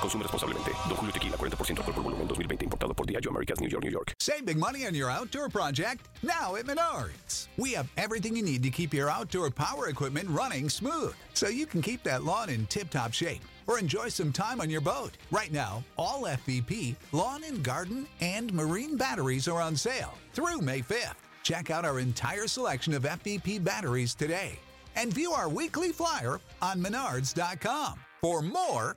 Consume responsablemente. Don Julio Tequila, 40% alcohol por volumen, 2020. Importado por Diageo Americas, New York, New York. Save big money on your outdoor project now at Menards. We have everything you need to keep your outdoor power equipment running smooth, so you can keep that lawn in tip-top shape or enjoy some time on your boat. Right now, all FVP, lawn and garden, and marine batteries are on sale through May 5th. Check out our entire selection of FVP batteries today and view our weekly flyer on menards.com for more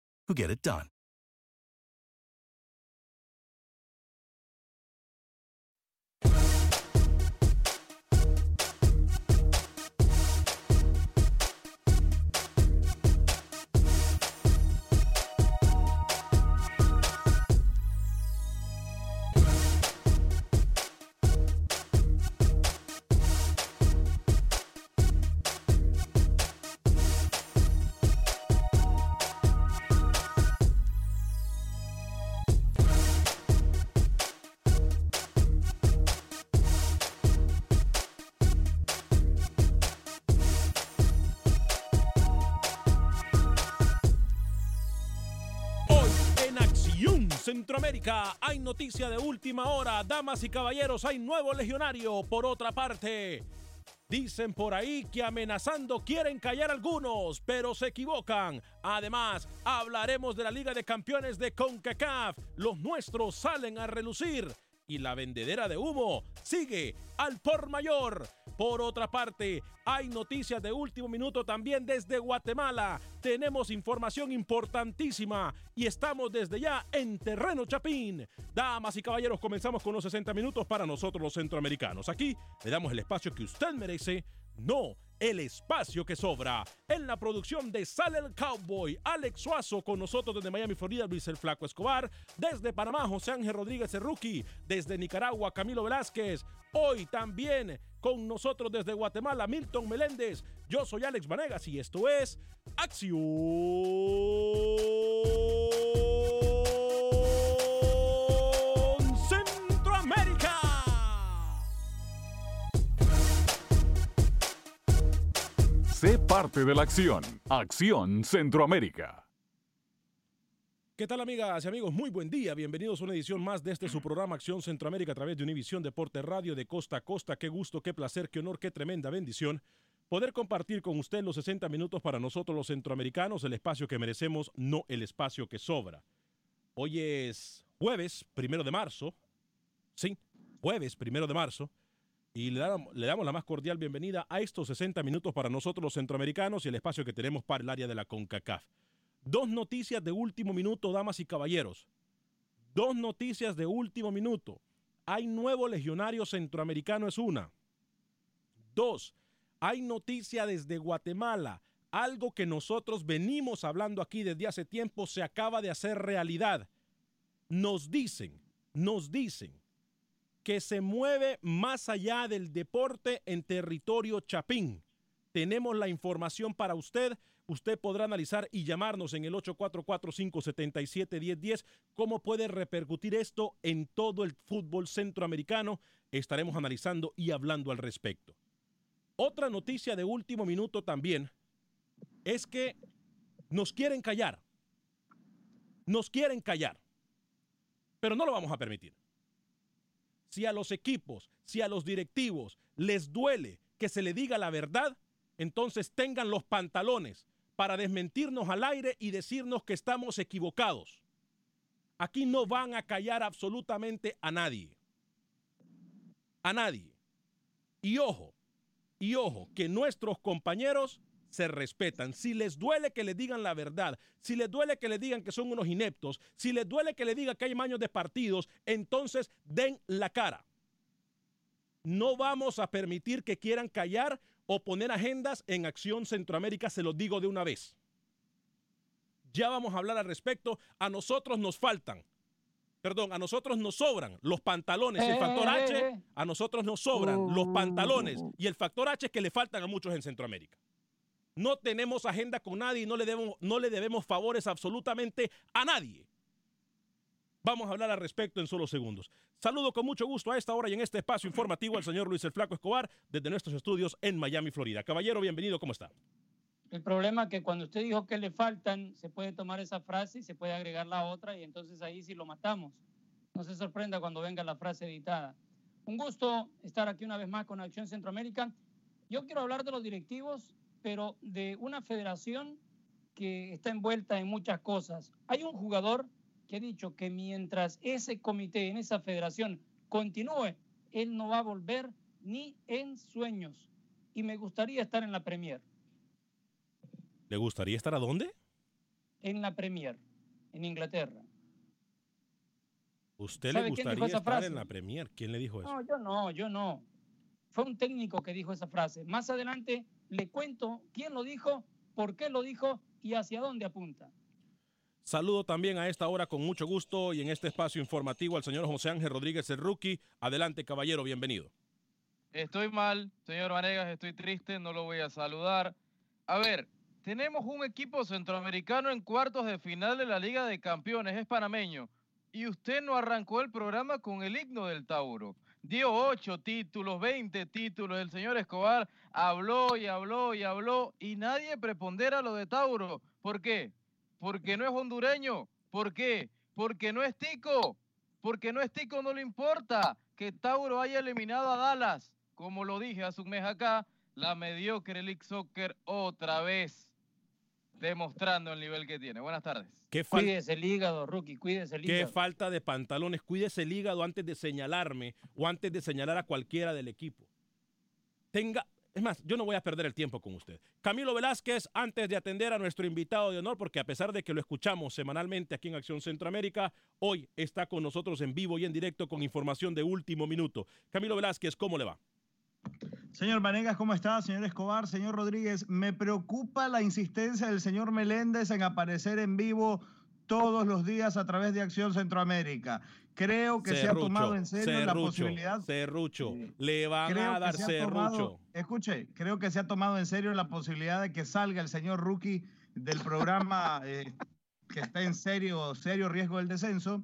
who get it done. Centroamérica hay noticia de última hora. Damas y caballeros, hay nuevo legionario. Por otra parte, dicen por ahí que amenazando quieren callar algunos, pero se equivocan. Además, hablaremos de la Liga de Campeones de CONCACAF. Los nuestros salen a relucir. Y la vendedera de humo sigue al por mayor. Por otra parte, hay noticias de último minuto también desde Guatemala. Tenemos información importantísima y estamos desde ya en terreno Chapín. Damas y caballeros, comenzamos con los 60 minutos para nosotros los centroamericanos. Aquí le damos el espacio que usted merece, no el espacio que sobra. En la producción de Sale el Cowboy, Alex Suazo con nosotros desde Miami, Florida, Luis el Flaco Escobar. Desde Panamá, José Ángel Rodríguez el Rookie. Desde Nicaragua, Camilo Velázquez. Hoy también con nosotros desde Guatemala, Milton Meléndez. Yo soy Alex Vanegas y esto es Acción parte de la acción. Acción Centroamérica. ¿Qué tal amigas y amigos? Muy buen día. Bienvenidos a una edición más de este su programa Acción Centroamérica a través de Univisión Deporte Radio de costa a costa. Qué gusto, qué placer, qué honor, qué tremenda bendición. Poder compartir con usted los 60 minutos para nosotros los centroamericanos, el espacio que merecemos, no el espacio que sobra. Hoy es jueves, primero de marzo. Sí, jueves, primero de marzo. Y le damos, le damos la más cordial bienvenida a estos 60 minutos para nosotros los centroamericanos y el espacio que tenemos para el área de la CONCACAF. Dos noticias de último minuto, damas y caballeros. Dos noticias de último minuto. Hay nuevo legionario centroamericano, es una. Dos, hay noticia desde Guatemala. Algo que nosotros venimos hablando aquí desde hace tiempo se acaba de hacer realidad. Nos dicen, nos dicen que se mueve más allá del deporte en territorio chapín. Tenemos la información para usted. Usted podrá analizar y llamarnos en el 844-577-1010 cómo puede repercutir esto en todo el fútbol centroamericano. Estaremos analizando y hablando al respecto. Otra noticia de último minuto también es que nos quieren callar. Nos quieren callar. Pero no lo vamos a permitir. Si a los equipos, si a los directivos les duele que se le diga la verdad, entonces tengan los pantalones para desmentirnos al aire y decirnos que estamos equivocados. Aquí no van a callar absolutamente a nadie. a nadie. Y ojo, y ojo, que nuestros compañeros se respetan. Si les duele que le digan la verdad, si les duele que le digan que son unos ineptos, si les duele que le digan que hay maños de partidos, entonces den la cara. No vamos a permitir que quieran callar o poner agendas en Acción Centroamérica, se los digo de una vez. Ya vamos a hablar al respecto. A nosotros nos faltan, perdón, a nosotros nos sobran los pantalones y el factor H, a nosotros nos sobran los pantalones y el factor H que le faltan a muchos en Centroamérica. No tenemos agenda con nadie y no le debemos, no le debemos favores absolutamente a nadie. Vamos a hablar al respecto en solo segundos. Saludo con mucho gusto a esta hora y en este espacio informativo al señor Luis el Flaco Escobar desde nuestros estudios en Miami, Florida. Caballero, bienvenido, ¿cómo está? El problema es que cuando usted dijo que le faltan, se puede tomar esa frase y se puede agregar la otra y entonces ahí sí lo matamos. No se sorprenda cuando venga la frase editada. Un gusto estar aquí una vez más con Acción Centroamérica. Yo quiero hablar de los directivos, pero de una federación que está envuelta en muchas cosas. Hay un jugador que ha dicho que mientras ese comité en esa federación continúe, él no va a volver ni en sueños. Y me gustaría estar en la Premier. ¿Le gustaría estar a dónde? En la Premier, en Inglaterra. ¿Usted le ¿Sabe quién dijo gustaría estar frase? en la Premier? ¿Quién le dijo eso? No, yo no, yo no. Fue un técnico que dijo esa frase. Más adelante le cuento quién lo dijo, por qué lo dijo y hacia dónde apunta. Saludo también a esta hora con mucho gusto y en este espacio informativo al señor José Ángel Rodríguez, el rookie. Adelante, caballero, bienvenido. Estoy mal, señor Vanegas, estoy triste, no lo voy a saludar. A ver, tenemos un equipo centroamericano en cuartos de final de la Liga de Campeones, es panameño. Y usted no arrancó el programa con el himno del Tauro. Dio ocho títulos, 20 títulos. El señor Escobar habló y habló y habló y nadie prepondera lo de Tauro. ¿Por qué? Porque no es hondureño. ¿Por qué? Porque no es tico. Porque no es tico, no le importa que Tauro haya eliminado a Dallas. Como lo dije hace un mes acá, la mediocre League Soccer otra vez demostrando el nivel que tiene. Buenas tardes. ¿Qué, Cuídese el hígado, rookie, cuídese el qué hígado. falta de pantalones? Cuídese el hígado antes de señalarme o antes de señalar a cualquiera del equipo. Tenga, es más, yo no voy a perder el tiempo con usted. Camilo Velázquez, antes de atender a nuestro invitado de honor, porque a pesar de que lo escuchamos semanalmente aquí en Acción Centroamérica, hoy está con nosotros en vivo y en directo con información de último minuto. Camilo Velázquez, ¿cómo le va? Señor Vanegas, ¿cómo está? Señor Escobar, señor Rodríguez, me preocupa la insistencia del señor Meléndez en aparecer en vivo todos los días a través de Acción Centroamérica. Creo que se ha tomado en serio la posibilidad. Serrucho, Sí. le van Creo a dar tomado- escuche, creo que se ha tomado en serio la posibilidad de que salga el señor Rookie del programa eh, que está en serio, serio riesgo del descenso.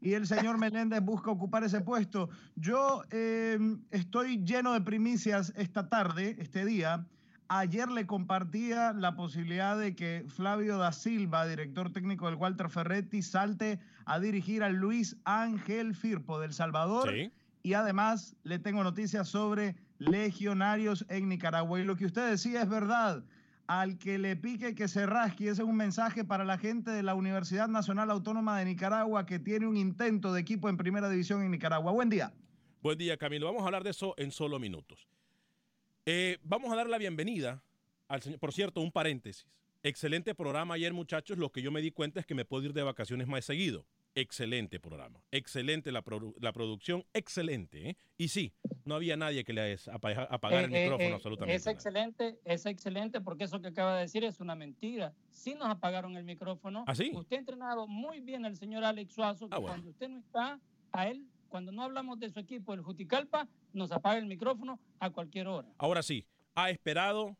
Y el señor Meléndez busca ocupar ese puesto. Yo eh, estoy lleno de primicias esta tarde, este día. Ayer le compartía la posibilidad de que Flavio da Silva, director técnico del Walter Ferretti, salte a dirigir al Luis Ángel Firpo del Salvador. Sí. Y además le tengo noticias sobre legionarios en Nicaragua. Y lo que usted decía es verdad. Al que le pique que se rasque, ese es un mensaje para la gente de la Universidad Nacional Autónoma de Nicaragua que tiene un intento de equipo en primera división en Nicaragua. Buen día. Buen día, Camilo. Vamos a hablar de eso en solo minutos. Eh, vamos a dar la bienvenida al señor. Por cierto, un paréntesis. Excelente programa ayer, muchachos. Lo que yo me di cuenta es que me puedo ir de vacaciones más seguido. Excelente programa. Excelente la, produ- la producción. Excelente. ¿eh? Y sí, no había nadie que le apaga- apagara el Eh, eh, micrófono eh, absolutamente. Es excelente, es excelente porque eso que acaba de decir es una mentira. Sí nos apagaron el micrófono. ¿Ah, sí? Usted ha entrenado muy bien al señor Alex Suazo, que Ah, bueno. cuando usted no está, a él, cuando no hablamos de su equipo, el Juticalpa, nos apaga el micrófono a cualquier hora. Ahora sí, ha esperado,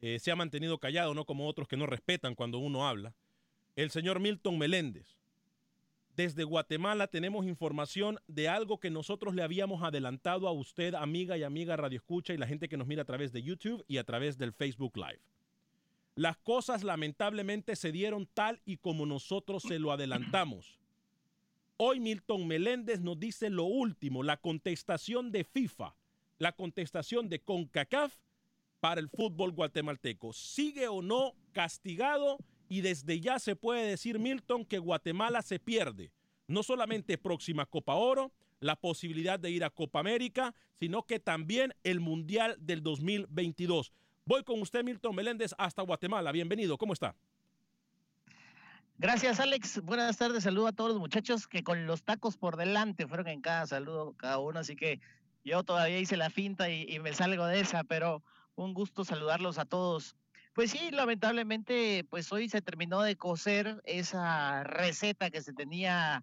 eh, se ha mantenido callado, no como otros que no respetan cuando uno habla. El señor Milton Meléndez. Desde Guatemala tenemos información de algo que nosotros le habíamos adelantado a usted, amiga y amiga Radio Escucha y la gente que nos mira a través de YouTube y a través del Facebook Live. Las cosas lamentablemente se dieron tal y como nosotros se lo adelantamos. Hoy Milton Meléndez nos dice lo último, la contestación de FIFA, la contestación de CONCACAF para el fútbol guatemalteco. ¿Sigue o no castigado? Y desde ya se puede decir, Milton, que Guatemala se pierde. No solamente próxima Copa Oro, la posibilidad de ir a Copa América, sino que también el Mundial del 2022. Voy con usted, Milton Meléndez, hasta Guatemala. Bienvenido, ¿cómo está? Gracias, Alex. Buenas tardes. Saludo a todos los muchachos que con los tacos por delante fueron en cada saludo cada uno. Así que yo todavía hice la finta y, y me salgo de esa, pero un gusto saludarlos a todos. Pues sí, lamentablemente, pues hoy se terminó de cocer esa receta que se tenía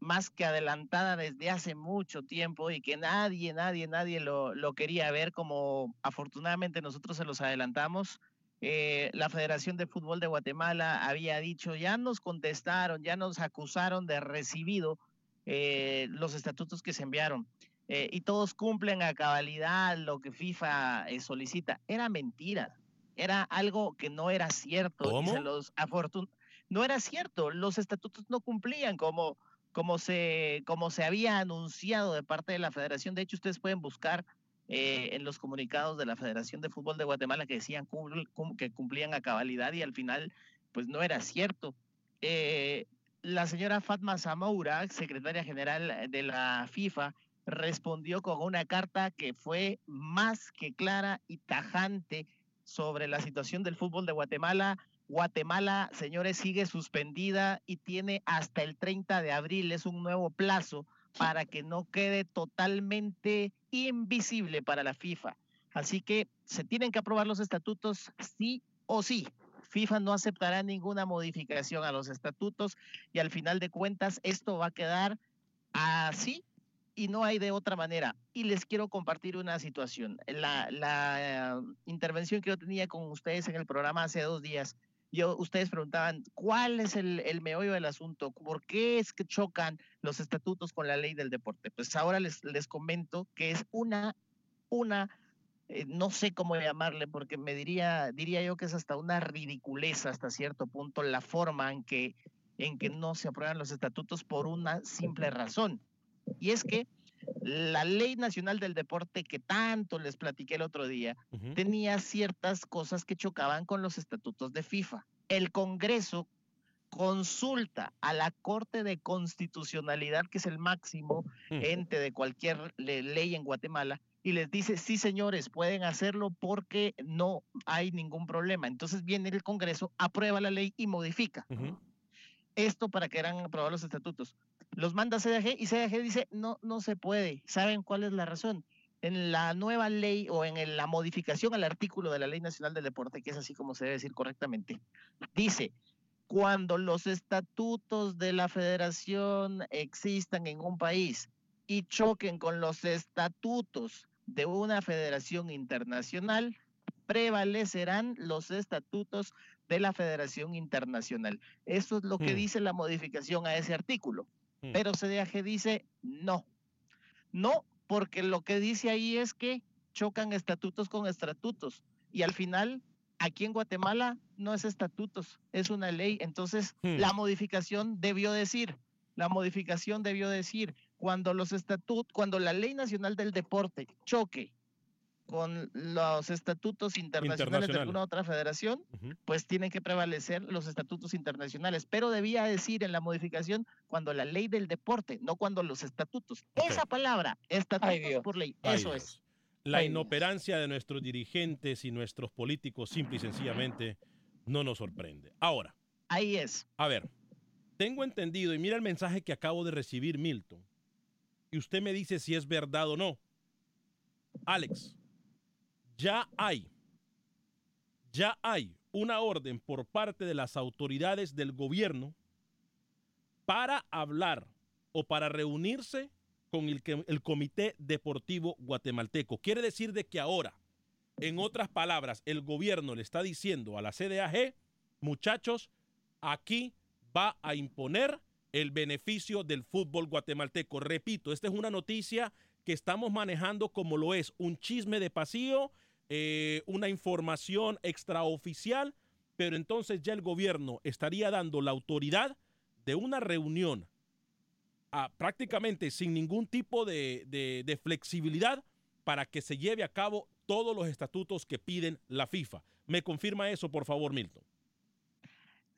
más que adelantada desde hace mucho tiempo y que nadie, nadie, nadie lo, lo quería ver como afortunadamente nosotros se los adelantamos. Eh, la Federación de Fútbol de Guatemala había dicho, ya nos contestaron, ya nos acusaron de recibido eh, los estatutos que se enviaron eh, y todos cumplen a cabalidad lo que FIFA solicita. Era mentira, era algo que no era cierto. y se ¿Cómo? los afortun- no era cierto, los estatutos no cumplían como, como, se, como se había anunciado de parte de la federación. De hecho, ustedes pueden buscar eh, en los comunicados de la Federación de Fútbol de Guatemala que decían cum- cum- que cumplían a cabalidad y al final pues no era cierto. Eh, la señora Fatma Zamoura, secretaria general de la FIFA, respondió con una carta que fue más que clara y tajante sobre la situación del fútbol de Guatemala. Guatemala, señores, sigue suspendida y tiene hasta el 30 de abril, es un nuevo plazo para que no quede totalmente invisible para la FIFA. Así que se tienen que aprobar los estatutos sí o sí. FIFA no aceptará ninguna modificación a los estatutos y al final de cuentas esto va a quedar así y no hay de otra manera. Y les quiero compartir una situación. La, la eh, intervención que yo tenía con ustedes en el programa hace dos días, yo, ustedes preguntaban, ¿cuál es el, el meollo del asunto? ¿Por qué es que chocan los estatutos con la ley del deporte? Pues ahora les, les comento que es una, una eh, no sé cómo llamarle, porque me diría, diría yo que es hasta una ridiculez hasta cierto punto la forma en que, en que no se aprueban los estatutos por una simple razón. Y es que la ley nacional del deporte que tanto les platiqué el otro día tenía ciertas cosas que chocaban con los estatutos de FIFA. El Congreso consulta a la Corte de Constitucionalidad, que es el máximo ente de cualquier le- ley en Guatemala, y les dice, sí señores, pueden hacerlo porque no hay ningún problema. Entonces viene el Congreso, aprueba la ley y modifica esto para que eran aprobados los estatutos. Los manda CDG y CDG dice, no, no se puede. ¿Saben cuál es la razón? En la nueva ley o en la modificación al artículo de la Ley Nacional del Deporte, que es así como se debe decir correctamente, dice, cuando los estatutos de la federación existan en un país y choquen con los estatutos de una federación internacional, prevalecerán los estatutos de la Federación Internacional. Eso es lo que Hmm. dice la modificación a ese artículo. Hmm. Pero CDAG dice no. No, porque lo que dice ahí es que chocan estatutos con estatutos. Y al final, aquí en Guatemala no es estatutos, es una ley. Entonces, Hmm. la modificación debió decir, la modificación debió decir, cuando los estatutos, cuando la ley nacional del deporte choque con los estatutos internacionales de alguna otra federación, pues tienen que prevalecer los estatutos internacionales. Pero debía decir en la modificación cuando la ley del deporte, no cuando los estatutos. Esa palabra, estatutos por ley, Ay, eso Dios. es. La Ay, Dios. inoperancia de nuestros dirigentes y nuestros políticos simple y sencillamente no nos sorprende. Ahora, Ahí es. a ver, tengo entendido, y mira el mensaje que acabo de recibir, Milton, y usted me dice si es verdad o no. Alex, ya hay, ya hay una orden por parte de las autoridades del gobierno para hablar o para reunirse con el, el Comité Deportivo Guatemalteco. Quiere decir de que ahora, en otras palabras, el gobierno le está diciendo a la CDAG, muchachos, aquí va a imponer el beneficio del fútbol guatemalteco. Repito, esta es una noticia que estamos manejando como lo es un chisme de pasillo, eh, una información extraoficial, pero entonces ya el gobierno estaría dando la autoridad de una reunión prácticamente sin ningún tipo de, de- de flexibilidad para que se lleve a cabo todos los estatutos que piden la FIFA. ¿Me confirma eso, por favor, Milton?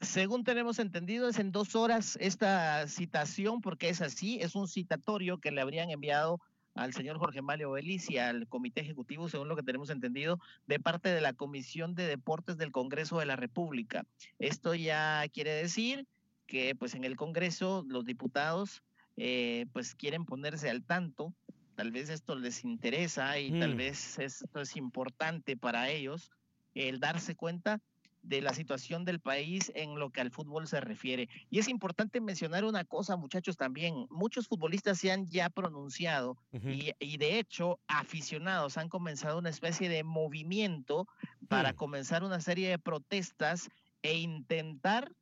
Según tenemos entendido, es en dos horas esta citación, porque es así, es un citatorio que le habrían enviado al señor Jorge Mario Belis y al Comité Ejecutivo, según lo que tenemos entendido, de parte de la Comisión de Deportes del Congreso de la República. Esto ya quiere decir que pues en el Congreso los diputados eh, pues quieren ponerse al tanto, tal vez esto les interesa y tal Mm. vez esto es importante para ellos, el darse cuenta de la situación del país en lo que al fútbol se refiere. Y es importante mencionar una cosa, muchachos, también. Muchos futbolistas se han ya pronunciado y, y de hecho aficionados han comenzado una especie de movimiento para comenzar una serie de protestas e intentar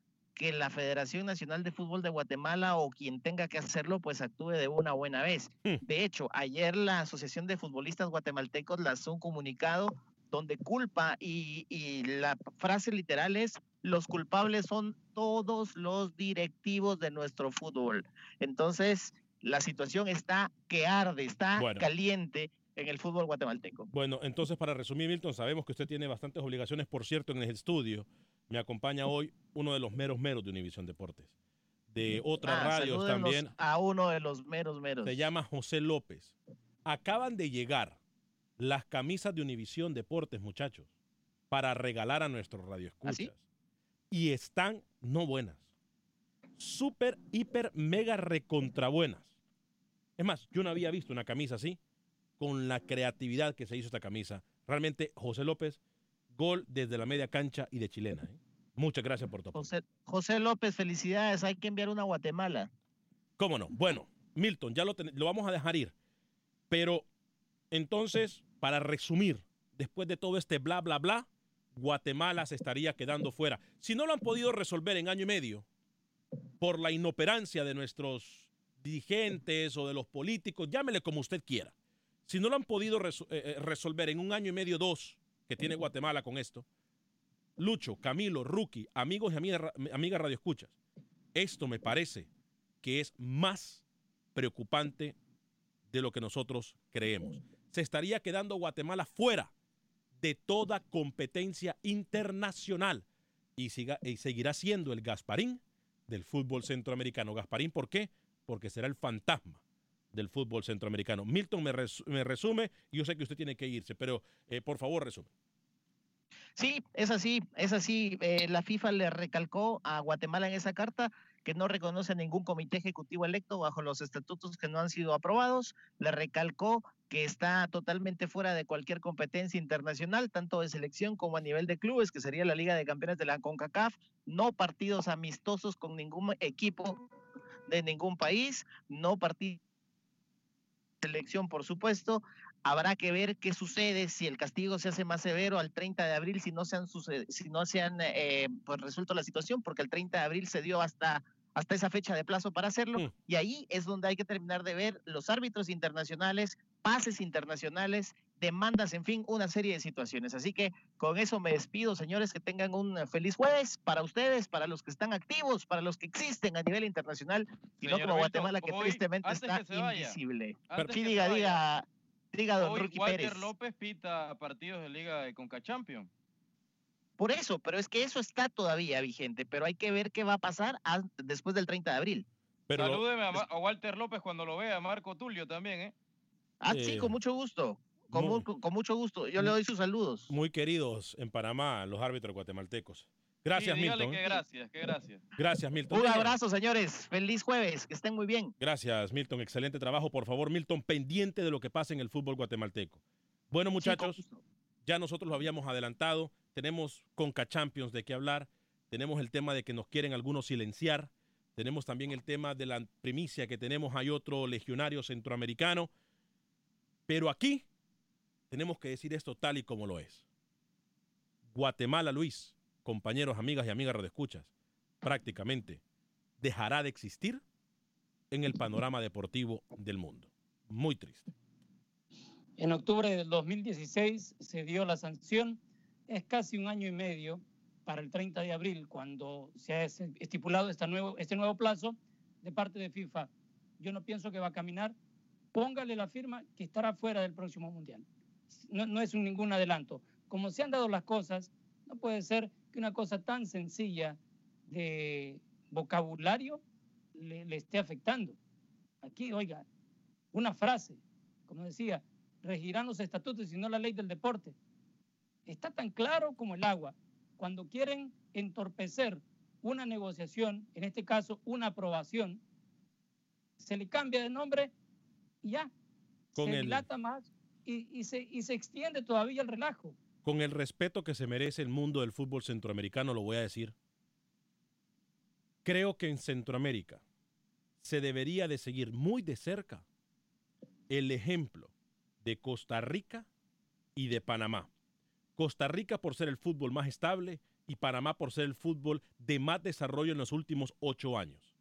que la Federación Nacional de Fútbol de Guatemala o quien tenga que hacerlo, pues actúe de una buena vez. Hmm. De hecho, ayer la Asociación de Futbolistas Guatemaltecos lanzó un comunicado donde culpa y, y la frase literal es los culpables son todos los directivos de nuestro fútbol. Entonces, la situación está que arde, está Bueno. caliente en el fútbol guatemalteco. Bueno, entonces para resumir, Milton, sabemos que usted tiene bastantes obligaciones, por cierto, en el estudio. Me acompaña hoy uno de los meros meros de Univisión Deportes. De otras Ah, radios también. A uno de los meros meros. Se llama José López. Acaban de llegar las camisas de Univisión Deportes, muchachos, para regalar a nuestros radioescuchas. Y están no buenas. Súper, hiper, mega recontra buenas. Es más, yo no había visto una camisa así, con la creatividad que se hizo esta camisa. Realmente, José López, gol desde la media cancha y de chilena. ¿eh? Muchas gracias por apoyo. José, José López, felicidades. Hay que enviar una a Guatemala. ¿Cómo no? Bueno, Milton, ya lo, ten- lo vamos a dejar ir. Pero entonces, para resumir, después de todo este bla, bla, bla, Guatemala se estaría quedando fuera. Si no lo han podido resolver en año y medio por la inoperancia de nuestros dirigentes o de los políticos, llámele como usted quiera. Si no lo han podido eh, eh, resolver en un año y medio, dos, que tiene Guatemala con esto, Lucho, Camilo, Rookie, amigos y amigas ra- amigas radioescuchas, esto me parece que es más preocupante de lo que nosotros creemos. Se estaría quedando Guatemala fuera de toda competencia internacional y, siga- y seguirá siendo el Gasparín del fútbol centroamericano. Gasparín, ¿por qué? Porque será el fantasma del fútbol centroamericano. Milton me, res- me resume, yo sé que usted tiene que irse, pero eh, por favor resume. Sí, es así, es así. Eh, la FIFA le recalcó a Guatemala en esa carta que no reconoce ningún comité ejecutivo electo bajo los estatutos que no han sido aprobados. Le recalcó que está totalmente fuera de cualquier competencia internacional, tanto de selección como a nivel de clubes, que sería la Liga de Campeones de la CONCACAF. No partidos amistosos con ningún equipo de ningún país, no partidos selección, por supuesto. Habrá que ver qué sucede si el castigo se hace más severo al 30 de abril, si no se han, si no se han eh, pues resuelto la situación, porque el 30 de abril se dio hasta, hasta esa fecha de plazo para hacerlo. Mm. Y ahí es donde hay que terminar de ver los árbitros internacionales, pases internacionales, demandas, en fin, una serie de situaciones. Así que con eso me despido, señores, que tengan un eh, feliz jueves para ustedes, para los que están activos, para los que existen a nivel internacional, y no como Guatemala, que hoy, tristemente está que se vaya, invisible. Sí, diga, diga, diga, don Hoy Ruki Walter Pérez. López pita partidos de Liga de Conca Champions. Por eso, pero es que eso está todavía vigente, pero hay que ver qué va a pasar después del 30 de abril. Pero Salúdeme a, Walter López cuando lo vea, Marco Tulio también, ¿eh? Ah, sí, Eh, con mucho gusto. Con, muy- mu- con mucho gusto. Yo le doy sus saludos. muy queridos en Panamá, los árbitros guatemaltecos. Gracias, Sí, Milton. que gracias, que gracias. Gracias, Milton. Un abrazo, señores. Feliz jueves. Que estén muy bien. Gracias, Milton. Excelente trabajo. Por favor, Milton, pendiente de lo que pasa en el fútbol guatemalteco. Bueno, muchachos, ya nosotros lo habíamos adelantado. Tenemos Conca Champions de qué hablar. Tenemos el tema de que nos quieren algunos silenciar. Tenemos también el tema de la primicia que tenemos. Hay otro legionario centroamericano. Pero aquí tenemos que decir esto tal y como lo es. Guatemala, Luis, compañeros, amigas y amigas radioescuchas, prácticamente dejará de existir en el panorama deportivo del mundo. Muy triste. En octubre del 2016 se dio la sanción. Es casi un año y medio para el 30 de abril, cuando se ha es- estipulado esta nuevo, este nuevo plazo de parte de FIFA. Yo no pienso que va a caminar. Póngale la firma que estará fuera del próximo Mundial. No, es ningún adelanto. Como se han dado las cosas, no puede ser que una cosa tan sencilla de vocabulario le, le esté afectando. Aquí, oiga, una frase, como decía, regirán los estatutos y no la ley del deporte. Está tan claro como el agua. Cuando quieren entorpecer una negociación, en este caso una aprobación, se le cambia de nombre y ya. Con se dilata más y, y se, y se extiende todavía el relajo. Con el respeto que se merece el mundo del fútbol centroamericano, lo voy a decir. Creo que en Centroamérica se debería de seguir muy de cerca el ejemplo de Costa Rica y de Panamá. Costa Rica por ser el fútbol más estable y Panamá por ser el fútbol de más desarrollo en los últimos ocho años.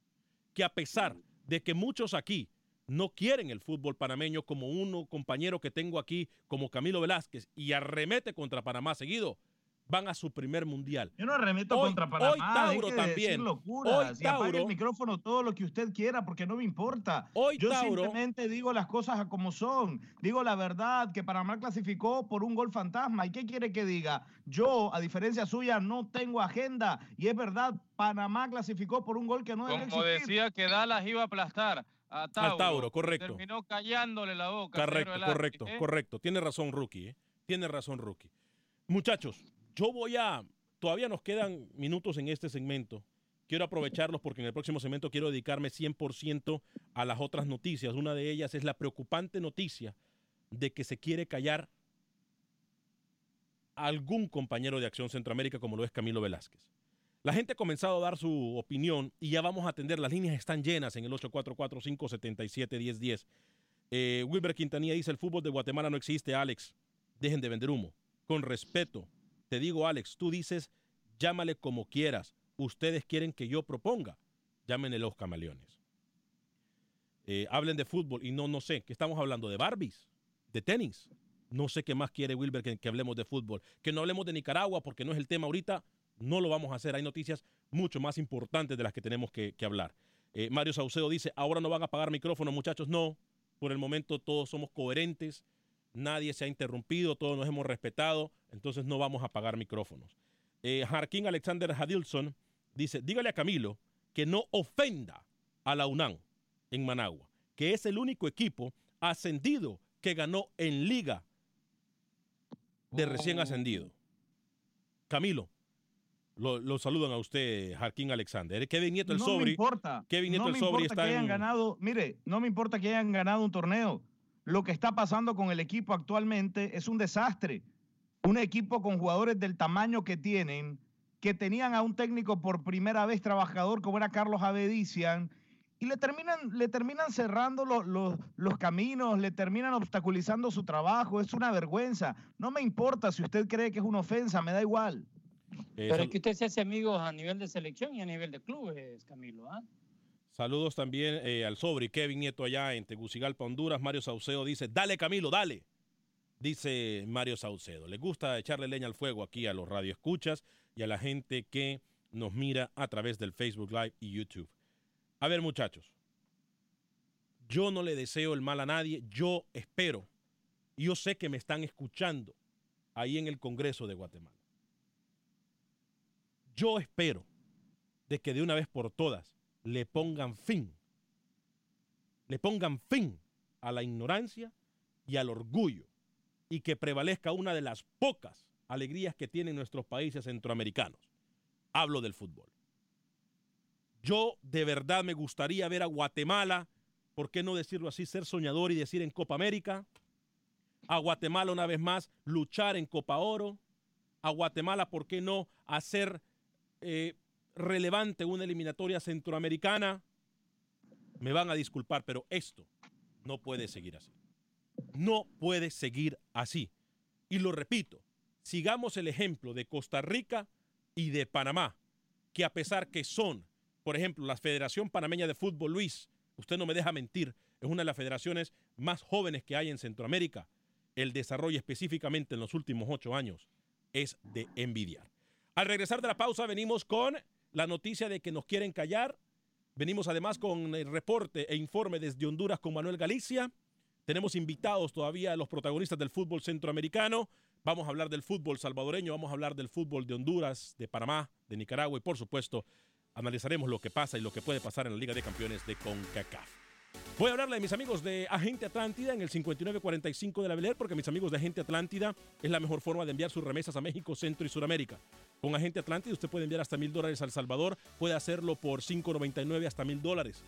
Que a pesar de que muchos aquí no quieren el fútbol panameño como uno compañero que tengo aquí, como Camilo Velázquez, y arremete contra Panamá seguido, van a su primer mundial. Yo no arremeto Hoy- contra Panamá. hoy Tauro de también. Hoy y apague Tauro- el micrófono todo lo que usted quiera porque no me importa. Hoy Yo Tauro- simplemente digo las cosas a como son. Digo la verdad que Panamá clasificó por un gol fantasma. ¿Y qué quiere que diga? Yo, a diferencia suya, no tengo agenda. Y es verdad, Panamá clasificó por un gol que no debe Como existir. decía que Dallas iba a aplastar a Tauro. Tauro, correcto. Terminó callándole la boca. al Correcto, Velázquez, correcto, ¿eh? correcto. Tiene razón, Rookie. ¿eh? Tiene razón, Rookie. Muchachos, yo voy a. Todavía nos quedan minutos en este segmento. Quiero aprovecharlos porque en el próximo segmento quiero dedicarme 100% a las otras noticias. Una de ellas es la preocupante noticia de que se quiere callar a algún compañero de Acción Centroamérica como lo es Camilo Velázquez. La gente ha comenzado a dar su opinión y ya vamos a atender. Las líneas están llenas en el 844-577-1010. Eh, Wilber Quintanilla dice, el fútbol de Guatemala no existe, Alex. Dejen de vender humo. Con respeto, te digo, Alex, tú dices, llámale como quieras. Ustedes quieren que yo proponga. Llámenle los camaleones. Eh, hablen de fútbol y no, no sé, que estamos hablando de Barbies, de tenis. No sé qué más quiere Wilber que, que hablemos de fútbol. Que no hablemos de Nicaragua porque no es el tema ahorita. No lo vamos a hacer. Hay noticias mucho más importantes de las que tenemos que, que hablar. Eh, Mario Saucedo dice, ahora no van a pagar micrófono, muchachos. No, por el momento todos somos coherentes. Nadie se ha interrumpido, todos nos hemos respetado. Entonces no vamos a pagar micrófonos. Eh, Alexander Hadilson dice, dígale a Camilo que no ofenda a la UNAM en Managua, que es el único equipo ascendido que ganó en liga de recién ascendido. Camilo, lo, lo saludan a usted, Jarquín Alexander. Kevin Nieto el no Sobri. me importa. Kevin Nieto no el me Sobri importa está que hayan en- ganado. Mire, no me importa que hayan ganado un torneo. Lo que está pasando con el equipo actualmente es un desastre. Un equipo con jugadores del tamaño que tienen, que tenían a un técnico por primera vez trabajador como era Carlos Avedician, y le terminan, le terminan cerrando los, los caminos, le terminan obstaculizando su trabajo. Es una vergüenza. No me importa si usted cree que es una ofensa, me da igual. Eh, Pero sal- es que usted se hace amigos a nivel de selección y a nivel de clubes, Camilo. ¿ah? Saludos también eh, al Sobri, Kevin Nieto allá en Tegucigalpa, Honduras. Mario Saucedo dice, dale Camilo, dale. Dice Mario Saucedo. Le gusta echarle leña al fuego aquí a los radioescuchas y a la gente que nos mira a través del Facebook Live y YouTube. A ver, muchachos. Yo no le deseo el mal a nadie. Yo espero. Yo sé que me están escuchando ahí en el Congreso de Guatemala. Yo espero de que de una vez por todas le pongan fin, le pongan fin a la ignorancia y al orgullo y que prevalezca una de las pocas alegrías que tienen nuestros países centroamericanos. Hablo del fútbol. Yo de verdad me gustaría ver a Guatemala, ¿por qué no decirlo así, ser soñador y decir en Copa América? A Guatemala una vez más luchar en Copa Oro. A Guatemala, ¿por qué no hacer eh, relevante una eliminatoria centroamericana? Me van a disculpar, pero esto no puede seguir así. No puede seguir así. Y lo repito, sigamos el ejemplo de Costa Rica y de Panamá, que a pesar que son, por ejemplo, la Federación Panameña de Fútbol, Luis, usted no me deja mentir, es una de las federaciones más jóvenes que hay en Centroamérica. El desarrollo específicamente en los últimos ocho años es de envidiar. Al regresar de la pausa venimos con la noticia de que nos quieren callar. Venimos además con el reporte e informe desde Honduras con Manuel Galicia. Tenemos invitados todavía a los protagonistas del fútbol centroamericano. Vamos a hablar del fútbol salvadoreño, vamos a hablar del fútbol de Honduras, de Panamá, de Nicaragua y por supuesto analizaremos lo que pasa y lo que puede pasar en la Liga de Campeones de CONCACAF. Voy a hablarle de mis amigos de Agente Atlántida en el 5945 de la Bel Air, porque mis amigos de Agente Atlántida es la mejor forma de enviar sus remesas a México, Centro y Sudamérica. Con Agente Atlántida usted puede enviar hasta mil dólares a El Salvador, puede hacerlo por 5.99 hasta mil dólares.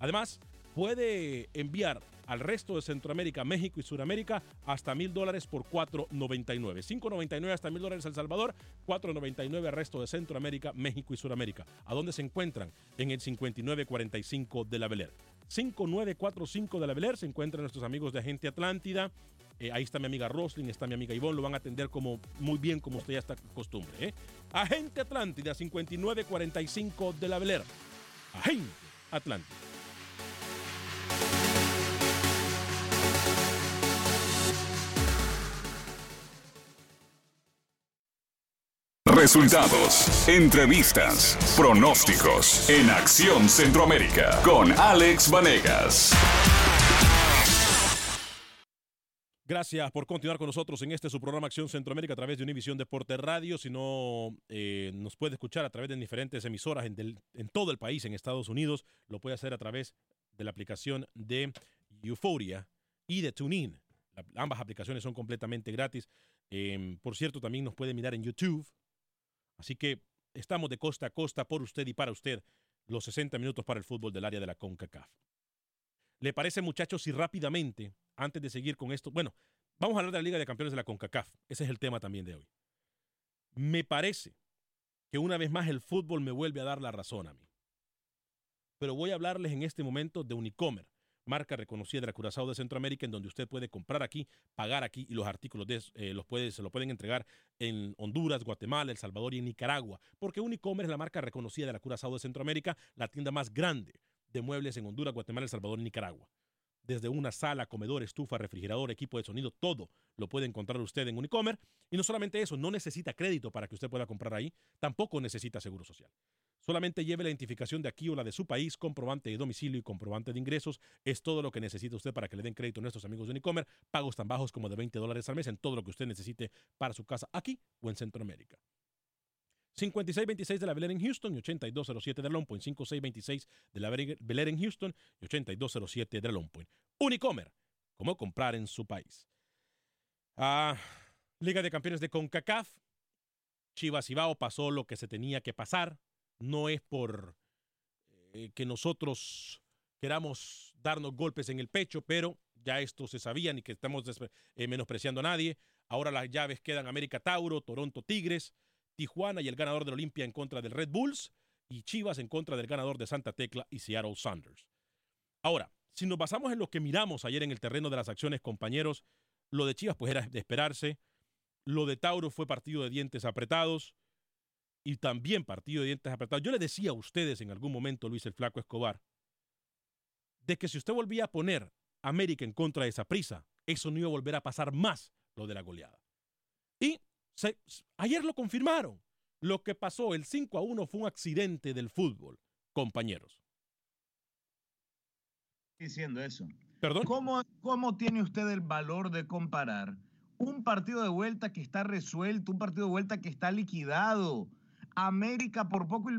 Además, puede enviar al resto de Centroamérica, México y Sudamérica hasta mil dólares por 4.99. 5.99 hasta mil dólares a El Salvador, 4.99 al resto de Centroamérica, México y Sudamérica. ¿A dónde se encuentran? En el 5945 de la Bel Air. 5945 de la Bel Air se encuentran nuestros amigos de Agente Atlántida. Eh, ahí está mi amiga Roslin, está mi amiga Ivonne, lo van a atender como muy bien como usted ya está costumbre. ¿eh? Agente Atlántida 5945 de la Bel Air. Agente Atlántida. Resultados, entrevistas, pronósticos en Acción Centroamérica con Alex Vanegas. Gracias por continuar con nosotros en este su programa Acción Centroamérica a través de Univisión Deporte Radio. Si no eh, nos puede escuchar a través de diferentes emisoras en, todo el país, en Estados Unidos, lo puede hacer a través de la aplicación de Euphoria y de TuneIn. Ambas aplicaciones son completamente gratis. Em, por cierto, también nos puede mirar en YouTube. Así que estamos de costa a costa por usted y para usted los 60 minutos para el fútbol del área de la CONCACAF. ¿Le parece, muchachos, si rápidamente, antes de seguir con esto, bueno, vamos a hablar de la Liga de Campeones de la CONCACAF. Ese es el tema también de hoy. Me parece que una vez más el fútbol me vuelve a dar la razón a mí. Pero voy a hablarles en este momento de Unicomer, marca reconocida de la Curazao de Centroamérica, en donde usted puede comprar aquí, pagar aquí y los artículos de, eh, los puede, se lo pueden entregar en Honduras, Guatemala, El Salvador y Nicaragua. Porque Unicomer es la marca reconocida de la Curazao de Centroamérica, la tienda más grande de muebles en Honduras, Guatemala, El Salvador y Nicaragua. Desde una sala, comedor, estufa, refrigerador, equipo de sonido, todo lo puede encontrar usted en Unicomer. Y no solamente eso, no necesita crédito para que usted pueda comprar ahí, tampoco necesita seguro social. Solamente lleve la identificación de aquí o la de su país, comprobante de domicilio y comprobante de ingresos. Es todo lo que necesita usted para que le den crédito a nuestros amigos de Unicomer. Pagos tan bajos como de 20 dólares al mes en todo lo que usted necesite para su casa aquí o en Centroamérica. 5626 de la Bel Air en Houston y 8207 de Long Point. 5626 de la Bel Air en Houston y 8207 de Long Point. Unicomer, como comprar en su país. Ah, Liga de Campeones de CONCACAF. Chivas Ibao pasó lo que se tenía que pasar. No es por eh, que nosotros queramos darnos golpes en el pecho, pero ya esto se sabía ni que estamos eh, menospreciando a nadie. Ahora las llaves quedan América Tauro, Toronto Tigres, Tijuana y el ganador del Olimpia en contra del Red Bulls y Chivas en contra del ganador de Santa Tecla y Seattle Sounders. Ahora, si nos basamos en lo que miramos ayer en el terreno de las acciones, compañeros, lo de Chivas pues era de esperarse, lo de Tauro fue partido de dientes apretados y también partido de dientes apretados. Yo le decía a ustedes en algún momento, Luis el Flaco Escobar, de que si usted volvía a poner América en contra de esa prisa, eso no iba a volver a pasar más lo de la goleada. Y se- ayer lo confirmaron. Lo que pasó, el 5 a 1 fue un accidente del fútbol, compañeros. diciendo eso. ¿Perdón? ¿Cómo, ¿Cómo tiene usted el valor de comparar un partido de vuelta que está resuelto, un partido de vuelta que está liquidado? América por poco,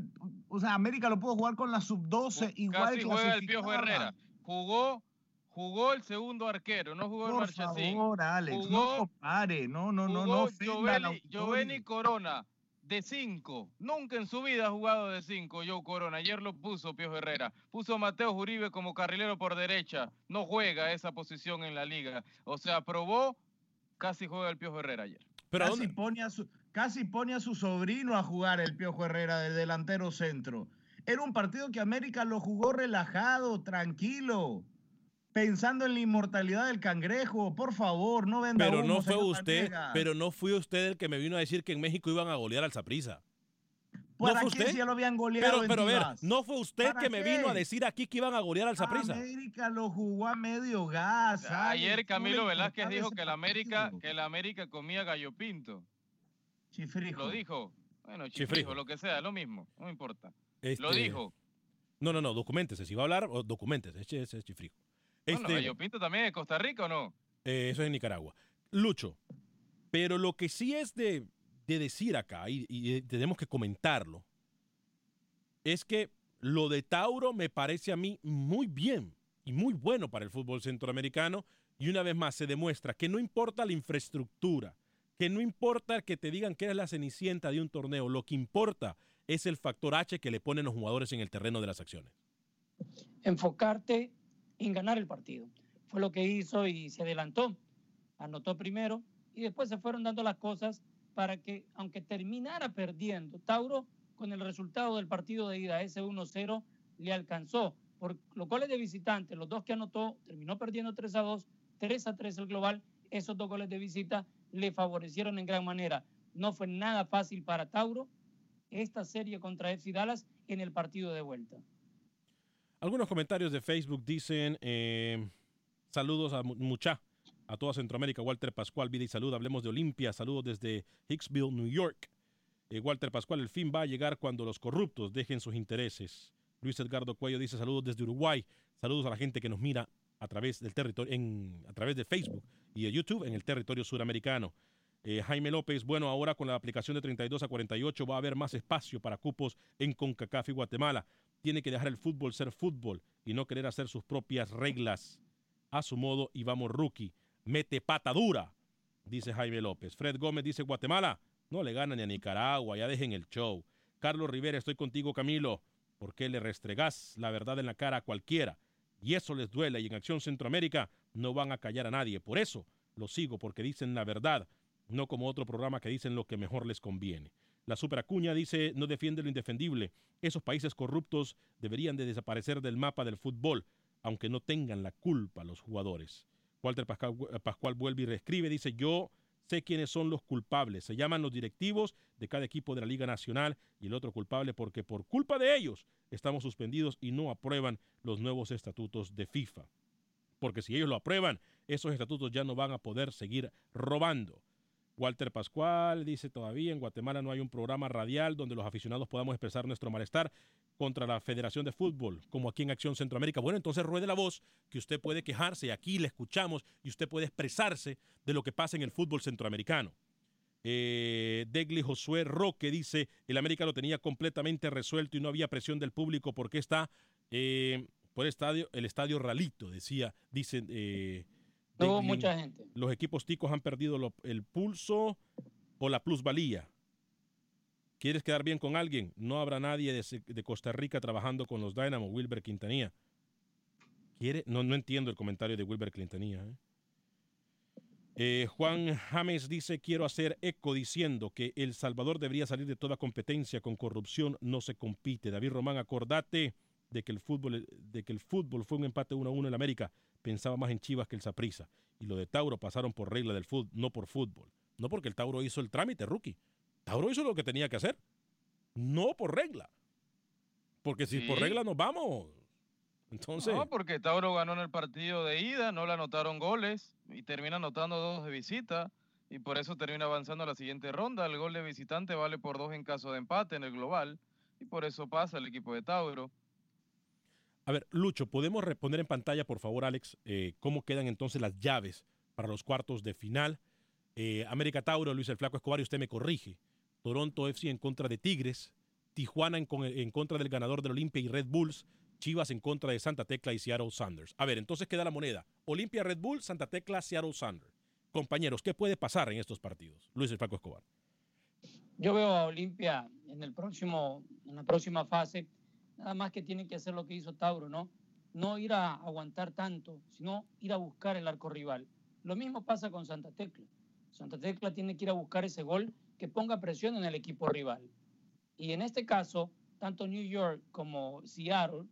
o sea, América lo pudo jugar con la sub-12 igual Casi juega el Piojo. Herrera. Jugó, jugó el segundo arquero, no jugó el Por Marchesín. favor, Alex, no Jugó- compare, no, no, no, no Giovanni Corona de 5. Nunca en su vida ha jugado de 5 Joe Corona. Ayer lo puso Piojo Herrera. Puso a Mateo Uribe como carrilero por derecha. No juega esa posición en la liga. O sea, probó, casi juega el Piojo Herrera ayer. Pero ¿a casi, dónde- pone a su, casi pone a su sobrino a jugar el Piojo Herrera de delantero centro. Era un partido que América lo jugó relajado, tranquilo, pensando en la inmortalidad del cangrejo. Por favor, no venda Pero no fue usted, pero no fue usted el que me vino a decir que en México iban a golear al Saprissa. ¿Para ¿No fue usted? si ya lo habían goleado Pero, pero a ver, no fue usted ¿Para que me vino a decir aquí que iban a golear al Saprissa. América lo jugó a medio gas. Ayer Camilo Velázquez dijo que la América, que la América comía gallo pinto. Chifrijo. Lo dijo. Bueno, Chifrijo. chifrijo, lo que sea, lo mismo, no me importa. Lo Este, dijo. No, no, no, documentese. Si va a hablar, documentese. Ese, es chifrijo. Bueno, Este, gallo pinto también de Costa Rica o no? eh, eso es en Nicaragua. Lucho, pero lo que sí es de, de decir acá, y, y, eh, tenemos que comentarlo, es que lo de Tauro me parece a mí muy bien y muy bueno para el fútbol centroamericano. Y una vez más se demuestra que no importa la infraestructura, que no importa que te digan que eres la cenicienta de un torneo, lo que importa es el factor H que le ponen los jugadores en el terreno de las acciones. enfocarte en ganar el partido. Fue lo que hizo y se adelantó. Anotó primero y después se fueron dando las cosas para que, aunque terminara perdiendo, Tauro, con el resultado del partido de ida, ese 1-0, le alcanzó. Por los goles de visitante, los dos que anotó, terminó perdiendo 3 a 2, 3 a 3 el global. Esos dos goles de visita le favorecieron en gran manera. No fue nada fácil para Tauro esta serie contra FC Dallas en el partido de vuelta. Algunos comentarios de Facebook dicen eh, saludos a mu- mucha, a toda Centroamérica. Walter Pascual, vida y salud. Hablemos de Olimpia. Saludos desde Hicksville, New York. Eh, Walter Pascual, el fin va a llegar cuando los corruptos dejen sus intereses. Luis Edgardo Cuello dice saludos desde Uruguay. Saludos a la gente que nos mira a través del territorio, en, a través de Facebook y de YouTube en el territorio suramericano. Eh, Jaime López, bueno, ahora con la aplicación de 32 a 48 va a haber más espacio para cupos en CONCACAF y Guatemala. Tiene que dejar el fútbol ser fútbol y no querer hacer sus propias reglas a su modo y vamos rookie. Mete pata dura, dice Jaime López. Fred Gómez dice Guatemala, no le gana ni a Nicaragua, ya dejen el show. Carlos Rivera, estoy contigo Camilo. ¿Por qué le restregás la verdad en la cara a cualquiera? Y eso les duele y en Acción Centroamérica no van a callar a nadie. Por eso lo sigo, porque dicen la verdad, no como otro programa que dicen lo que mejor les conviene. La superacuña dice no defiende lo indefendible. Esos países corruptos deberían de desaparecer del mapa del fútbol, aunque no tengan la culpa los jugadores. Walter Pascual, Pascual vuelve y reescribe, dice yo sé quiénes son los culpables. Se llaman los directivos de cada equipo de la Liga Nacional y el otro culpable porque por culpa de ellos estamos suspendidos y no aprueban los nuevos estatutos de FIFA. Porque si ellos lo aprueban, esos estatutos ya no van a poder seguir robando. Walter Pascual dice todavía en Guatemala no hay un programa radial donde los aficionados podamos expresar nuestro malestar contra la Federación de Fútbol, como aquí en Acción Centroamérica. Bueno, entonces ruede la voz que usted puede quejarse y aquí le escuchamos y usted puede expresarse de lo que pasa en el fútbol centroamericano. Eh, Degli Josué Roque dice, el América lo tenía completamente resuelto y no había presión del público porque está eh, por el estadio, el estadio Ralito, decía, dice eh, Mucha gente. Los equipos ticos han perdido lo- el pulso o la plusvalía. ¿Quieres quedar bien con alguien? No habrá nadie de, Costa Rica trabajando con los Dynamo, Wilber Quintanilla. ¿Quiere? No, no entiendo el comentario de Wilber Quintanilla. ¿eh? Eh, Juan James dice, quiero hacer eco diciendo que El Salvador debería salir de toda competencia, con corrupción no se compite. David Román, acordate de que el fútbol, de que el fútbol fue un empate 1 a 1 en América. Pensaba más en Chivas que el Saprissa. Y lo de Tauro pasaron por regla del fútbol, no por fútbol. No porque el Tauro hizo el trámite, rookie. Tauro hizo lo que tenía que hacer. No por regla. Porque si por regla nos vamos. Entonces, No, porque Tauro ganó en el partido de ida, no le anotaron goles y termina anotando dos de visita y por eso termina avanzando a la siguiente ronda. El gol de visitante vale por dos en caso de empate en el global y por eso pasa el equipo de Tauro. A ver, Lucho, ¿podemos poner en pantalla, por favor, Alex, eh, cómo quedan entonces las llaves para los cuartos de final? Eh, América Tauro, Luis el Flaco Escobar, y usted me corrige. Toronto FC en contra de Tigres, Tijuana en, con- en contra del ganador del Olimpia y Red Bulls, Chivas en contra de Santa Tecla y Seattle Sanders. A ver, entonces queda la moneda. Olimpia, Red Bull, Santa Tecla, Seattle Sanders. Compañeros, ¿qué puede pasar en estos partidos? Luis el Flaco Escobar. Yo veo a Olimpia en en la próxima fase, nada más que tiene que hacer lo que hizo Tauro, ¿no? No ir a aguantar tanto, sino ir a buscar el arco rival. Lo mismo pasa con Santa Tecla. Santa Tecla tiene que ir a buscar ese gol que ponga presión en el equipo rival. Y en este caso, tanto New York como Seattle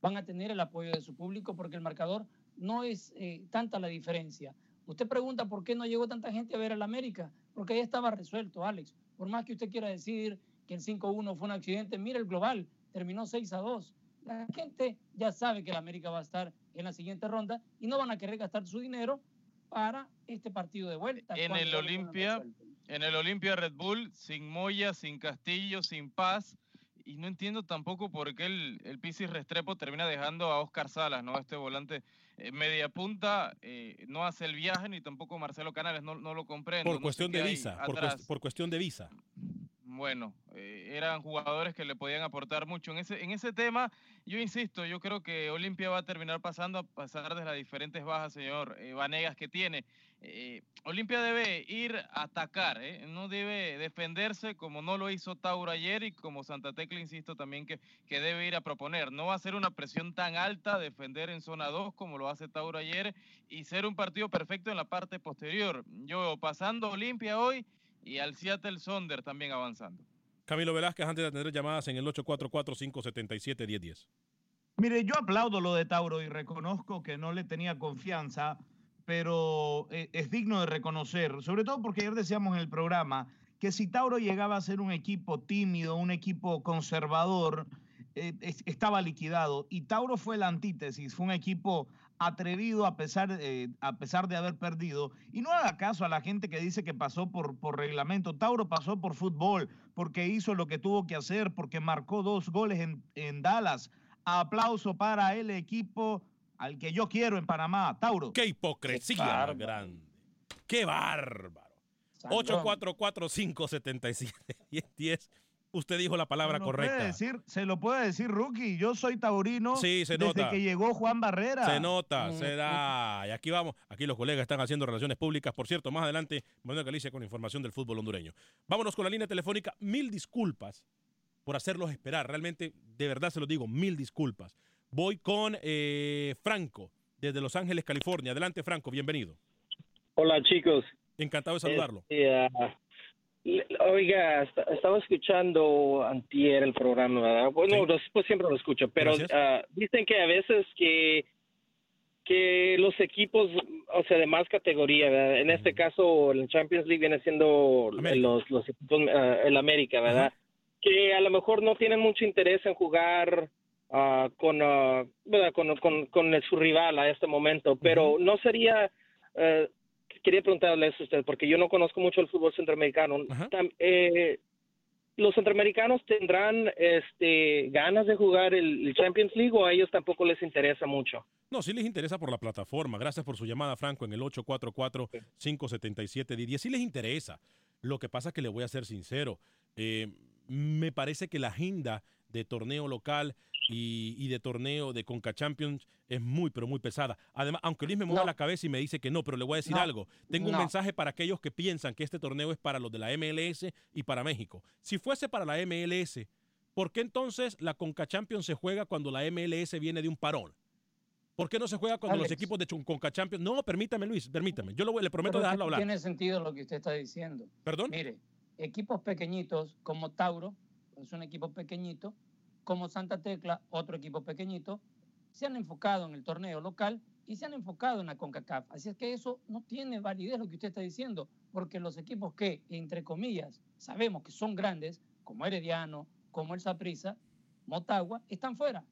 van a tener el apoyo de su público porque el marcador no es eh, tanta la diferencia. Usted pregunta por qué no llegó tanta gente a ver al América, porque ahí estaba resuelto, Alex. Por más que usted quiera decir que el 5-1 fue un accidente, mira el global, terminó 6-2. La gente ya sabe que el América va a estar en la siguiente ronda y no van a querer gastar su dinero para este partido de vuelta. En el Olimpia, en el Olimpia Red Bull, sin Moya, sin Castillo, sin Paz. Y no entiendo tampoco por qué el, el Pisis Restrepo termina dejando a Oscar Salas, ¿no? Este volante eh, media punta, eh, no hace el viaje, ni tampoco Marcelo Canales, no, no lo comprendo. Por no sé cuestión de visa, por, cuest- por cuestión de visa. Bueno, eh, eran jugadores que le podían aportar mucho. En ese, en ese tema, yo insisto, yo creo que Olimpia va a terminar pasando a pasar de las diferentes bajas, señor eh, Vanegas, que tiene. Eh, Olimpia debe ir a atacar, no debe defenderse como no lo hizo Tauro ayer y como Santa Tecla, insisto también que, que debe ir a proponer. No va a ser una presión tan alta defender en zona 2 como lo hace Tauro ayer y ser un partido perfecto en la parte posterior. Yo pasando Olimpia hoy y al Seattle Sonder también avanzando. Camilo Velázquez, antes de atender llamadas en el 844-577-1010. Mire, yo aplaudo lo de Tauro y reconozco que no le tenía confianza, pero eh, es digno de reconocer, sobre todo porque ayer decíamos en el programa que si Tauro llegaba a ser un equipo tímido, un equipo conservador, eh, es- estaba liquidado. Y Tauro fue la antítesis, fue un equipo atrevido a pesar, eh, a pesar de haber perdido. Y no haga caso a la gente que dice que pasó por, por reglamento. Tauro pasó por fútbol, porque hizo lo que tuvo que hacer, porque marcó dos goles en, en Dallas. Aplauso para el equipo al que yo quiero en Panamá, Tauro. ¡Qué hipocresía más grande! ¡Qué bárbaro! 844-577-1010. Usted dijo la palabra Se lo puede correcta. decir- se lo puede decir Rookie. Yo soy taurino Sí, se desde nota. que llegó Juan Barrera. Se nota, se da. Y aquí vamos. Aquí los colegas están haciendo relaciones públicas. Por cierto, más adelante, Manuel Galicia con información del fútbol hondureño. Vámonos con la línea telefónica. Mil disculpas por hacerlos esperar. Realmente, de verdad se lo digo, mil disculpas. Voy con eh, Franco, desde Los Ángeles, California. Adelante, Franco, bienvenido. Hola chicos. Encantado de saludarlo. Este, ah, le- oiga, esta- estaba escuchando antier el programa, ¿verdad? Bueno, después siempre lo escucho, pero ah, dicen que a veces que que los equipos, o sea, de más categoría, ¿verdad? en este caso el Champions League viene siendo los, los equipos, ah, el América, ¿verdad? Que a lo mejor no tienen mucho interés en jugar ah, con, ¿verdad? con, con, con su rival a este momento, pero no sería, eh, quería preguntarle a usted, porque yo no conozco mucho el fútbol centroamericano. Tam- eh, ¿Los centroamericanos tendrán este, ganas de jugar el, el Champions League o a ellos tampoco les interesa mucho? No, sí les interesa por la plataforma. Gracias por su llamada, Franco, en el 844-577-10. Sí les interesa. Lo que pasa es que le voy a ser sincero. eh, me parece que la agenda de torneo local y, y de torneo de Conca Champions es muy, pero muy pesada. Además, aunque Luis me mueve la cabeza y me dice que no, pero le voy a decir No, algo. Tengo un mensaje para aquellos que piensan que este torneo es para los de la MLS y para México. Si fuese para la MLS, ¿por qué entonces la Conca Champions se juega cuando la MLS viene de un parón? ¿Por qué no se juega cuando los equipos de Conca Champions? No, permítame, Luis, permítame. Yo lo voy- le prometo Pero dejarlo hablar. Tiene sentido lo que usted está diciendo. ¿Perdón? Mire, equipos pequeñitos como Tauro, es un equipo pequeñito, como Santa Tecla, otro equipo pequeñito, se han enfocado en el torneo local y se han enfocado en la CONCACAF. Así es que eso no tiene validez lo que usted está diciendo, porque los equipos que, entre comillas, sabemos que son grandes, como Herediano, como el Saprissa, Motagua, están fuera.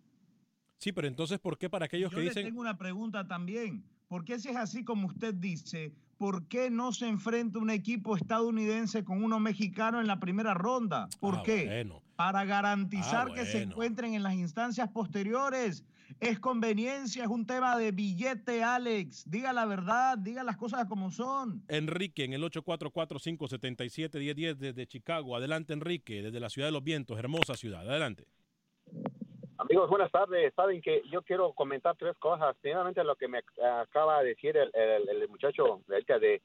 Sí, pero entonces, ¿por qué para aquellos Yo que le dicen... tengo una pregunta también. ¿Por qué si es así como usted dice, por qué no se enfrenta un equipo estadounidense con uno mexicano en la primera ronda? ¿Por Ah, qué? bueno. Para garantizar Ah, que se encuentren en las instancias posteriores. Es conveniencia, es un tema de billete, Alex. Diga la verdad, diga las cosas como son. Enrique en el 844-577-1010 desde Chicago. Adelante, Enrique, desde la ciudad de los vientos, hermosa ciudad. Adelante. Amigos, buenas tardes. Saben que yo quiero comentar tres cosas. Primeramente, lo que me acaba de decir el, el- el muchacho de,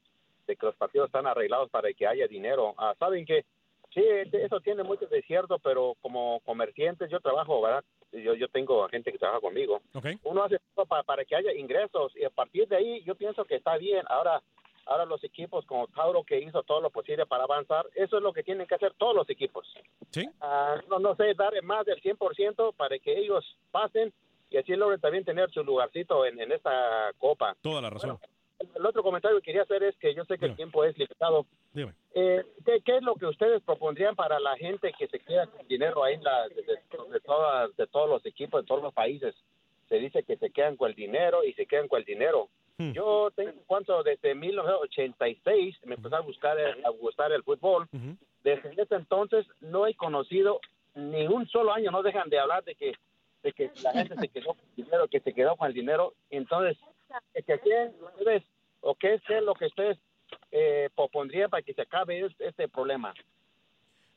de que los partidos están arreglados para que haya dinero. Ah, Saben que sí, eso tiene mucho de cierto, pero como comerciantes, yo trabajo, ¿verdad? Yo, yo tengo gente que trabaja conmigo. Uno hace todo para, para que haya ingresos y a partir de ahí yo pienso que está bien. Ahora, ahora los equipos como Tauro que hizo todo lo posible para avanzar, eso es lo que tienen que hacer todos los equipos. Sí. Ah, no, no sé, dar más del 100% para que ellos pasen y así logren también tener su lugarcito en, en esta copa. Toda la razón. El otro comentario que quería hacer es que yo sé que el tiempo es limitado. Dime. Eh, ¿qué, qué es lo que ustedes propondrían para la gente que se queda con dinero ahí la, de, de- de todas, de todos los equipos, de todos los países? Se dice que se quedan con el dinero y se quedan con el dinero. Yo tengo cuánto desde 1986 me empecé a buscar el- a gustar el fútbol. Desde ese entonces no he conocido ni un solo año, no dejan de hablar de que de que la gente se quedó con el dinero, que se quedó con el dinero. Entonces, que que ustedes o qué es lo que ustedes eh, propondrían para que se acabe este, este problema.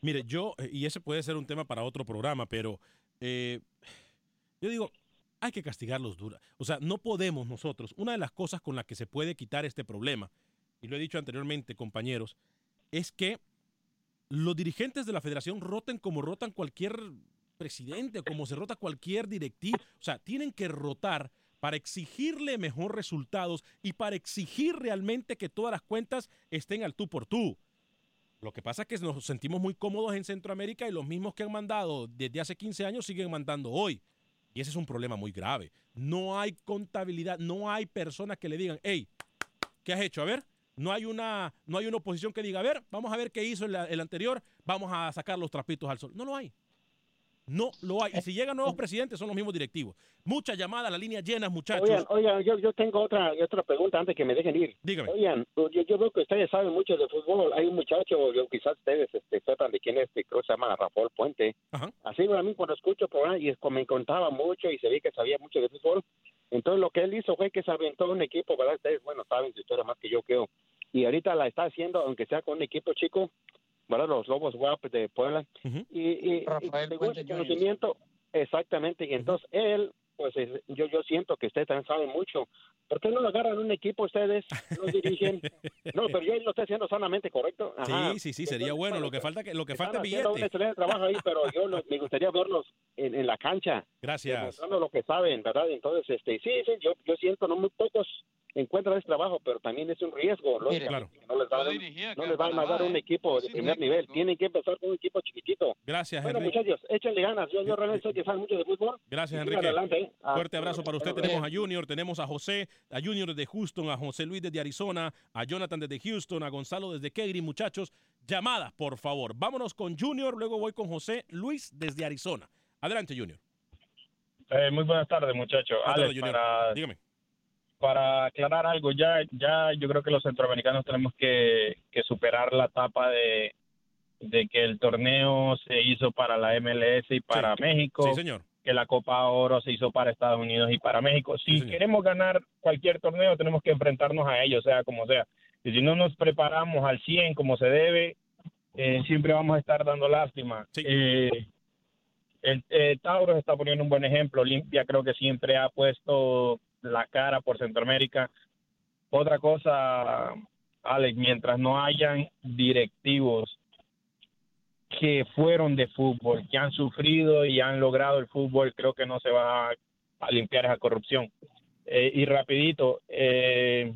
Mire, yo, eh, y ese puede ser un tema para otro programa, pero eh, yo digo, hay que castigarlos dura. O sea, no podemos nosotros. Una de las cosas con las que se puede quitar este problema, y lo he dicho anteriormente, compañeros, es que los dirigentes de la federación roten como rotan cualquier presidente, como se rota cualquier directivo. O sea, tienen que rotar para exigirle mejor resultados y para exigir realmente que todas las cuentas estén al tú por tú. Lo que pasa es que nos sentimos muy cómodos en Centroamérica y los mismos que han mandado desde hace 15 años siguen mandando hoy. Y ese es un problema muy grave. No hay contabilidad, no hay personas que le digan, hey, ¿qué has hecho? A ver, no hay una, no hay una oposición que diga, a ver, vamos a ver qué hizo el, el anterior, vamos a sacar los trapitos al sol. No lo hay. No lo hay. Y si llegan nuevos presidentes, son los mismos directivos. Muchas llamadas, la línea llena, muchachos. Oigan, oigan, yo, yo tengo otra otra pregunta antes que me dejen ir. Dígame. Oigan, yo, yo veo que ustedes saben mucho de fútbol. Hay un muchacho, yo quizás ustedes este, sepan de quién es, que creo que se llama Rafael Puente. Así a mí cuando escucho por ahí, y me contaba mucho y se ve que sabía mucho de fútbol. Entonces lo que él hizo fue que se aventó un equipo, ¿verdad? Ustedes, bueno, saben su historia más que yo creo. Y ahorita la está haciendo, aunque sea con un equipo chico, ¿verdad? Los Lobos Guap de Puebla. Y, y, y según su conocimiento, exactamente. Y entonces él, pues es- yo yo siento que ustedes también saben mucho. ¿Por qué no lo agarran un equipo ustedes? No dirigen. No, pero yo lo estoy haciendo sanamente, ¿correcto? Ajá. Sí, sí, sí, sería bueno. Lo que falta que lo que falta es Están un billete. excelente trabajo ahí, pero yo lo- me gustaría verlos en, en la cancha. Gracias. Lo que saben, ¿verdad? Entonces, este, sí, sí, yo, yo siento, no muy pocos encuentran ese trabajo, pero también es un riesgo, lógicamente, Claro. no les van, a- no les van a dar un equipo de primer nivel, tienen que empezar con un equipo chiquitito. Gracias, Bueno, Enrique. muchachos, échenle ganas, yo, yo realmente soy que sabe mucho de fútbol. Gracias, Enrique. adelante, Ah, Fuerte abrazo para usted. Tenemos a Junior, tenemos a José, a Junior desde Houston, a José Luis desde Arizona, a Jonathan desde Houston, a Gonzalo desde Kegri. Muchachos, llamadas, por favor. Vámonos con Junior, luego voy con José Luis desde Arizona. Adelante, Junior. Eh, muy buenas tardes, muchachos. Alex, para, Dígame. para aclarar algo, ya, ya yo creo que los centroamericanos tenemos que, que superar la etapa de, de que el torneo se hizo para la MLS y para México. Sí, señor. Que la Copa Oro se hizo para Estados Unidos y para México. Si queremos ganar cualquier torneo, tenemos que enfrentarnos a ellos, sea como sea. Y si no nos preparamos al 100 como se debe, eh, siempre vamos a estar dando lástima. Eh, el eh, Tauro está poniendo un buen ejemplo. Olimpia creo que siempre ha puesto la cara por Centroamérica. Otra cosa, Alex, mientras no hayan directivos que fueron de fútbol, que han sufrido y han logrado el fútbol, creo que no se va a limpiar esa corrupción. Eh, y rapidito, eh,